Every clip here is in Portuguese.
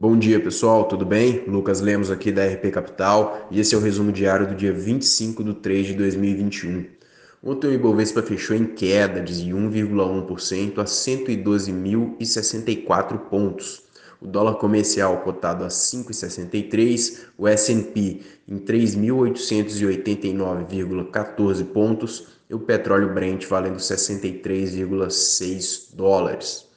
Bom dia pessoal, tudo bem? Lucas Lemos aqui da RP Capital e esse é o resumo diário do dia 25 de 3 de 2021. Ontem o Ibovespa fechou em queda de 1,1% a 112.064 pontos. O dólar comercial cotado a 5,63, o S&P em 3.889,14 pontos e o petróleo Brent valendo 63,6 dólares.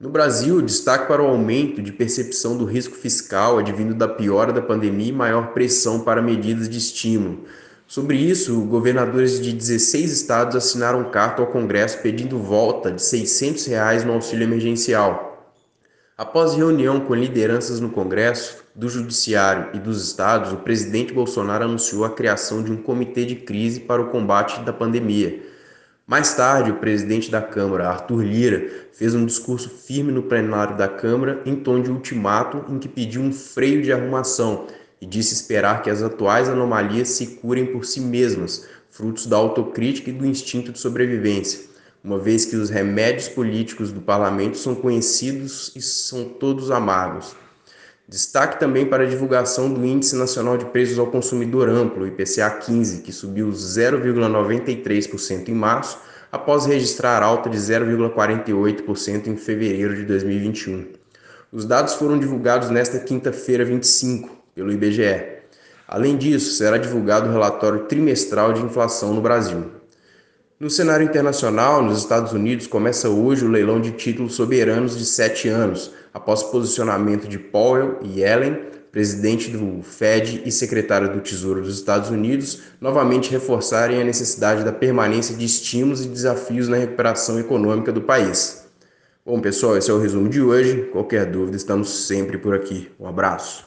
No Brasil, destaque para o aumento de percepção do risco fiscal advindo da piora da pandemia e maior pressão para medidas de estímulo. Sobre isso, governadores de 16 estados assinaram carta ao Congresso pedindo volta de 600 reais no auxílio emergencial. Após reunião com lideranças no Congresso, do Judiciário e dos estados, o presidente Bolsonaro anunciou a criação de um comitê de crise para o combate da pandemia. Mais tarde, o presidente da Câmara, Arthur Lira, fez um discurso firme no plenário da Câmara em tom de ultimato em que pediu um freio de arrumação e disse esperar que as atuais anomalias se curem por si mesmas, frutos da autocrítica e do instinto de sobrevivência, uma vez que os remédios políticos do parlamento são conhecidos e são todos amargos. Destaque também para a divulgação do Índice Nacional de Preços ao Consumidor Amplo, IPCA 15, que subiu 0,93% em março, após registrar alta de 0,48% em fevereiro de 2021. Os dados foram divulgados nesta quinta-feira, 25, pelo IBGE. Além disso, será divulgado o relatório trimestral de inflação no Brasil. No cenário internacional, nos Estados Unidos, começa hoje o leilão de títulos soberanos de sete anos, após posicionamento de Powell e Yellen, presidente do Fed e secretário do Tesouro dos Estados Unidos, novamente reforçarem a necessidade da permanência de estímulos e desafios na recuperação econômica do país. Bom, pessoal, esse é o resumo de hoje. Qualquer dúvida, estamos sempre por aqui. Um abraço.